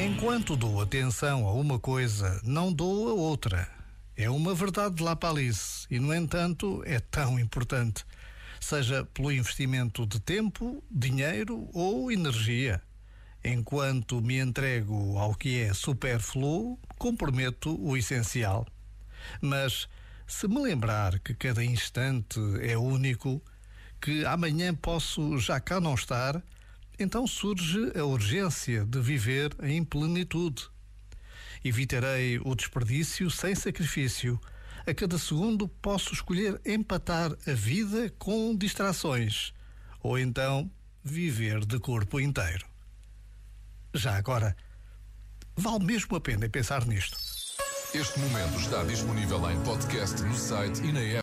Enquanto dou atenção a uma coisa, não dou a outra. É uma verdade de Lapalice e, no entanto, é tão importante. Seja pelo investimento de tempo, dinheiro ou energia. Enquanto me entrego ao que é supérfluo, comprometo o essencial. Mas se me lembrar que cada instante é único, que amanhã posso já cá não estar, então surge a urgência de viver em plenitude. Evitarei o desperdício sem sacrifício. A cada segundo posso escolher empatar a vida com distrações, ou então viver de corpo inteiro. Já agora, vale mesmo a pena pensar nisto. Este momento está disponível em podcast no site e na app.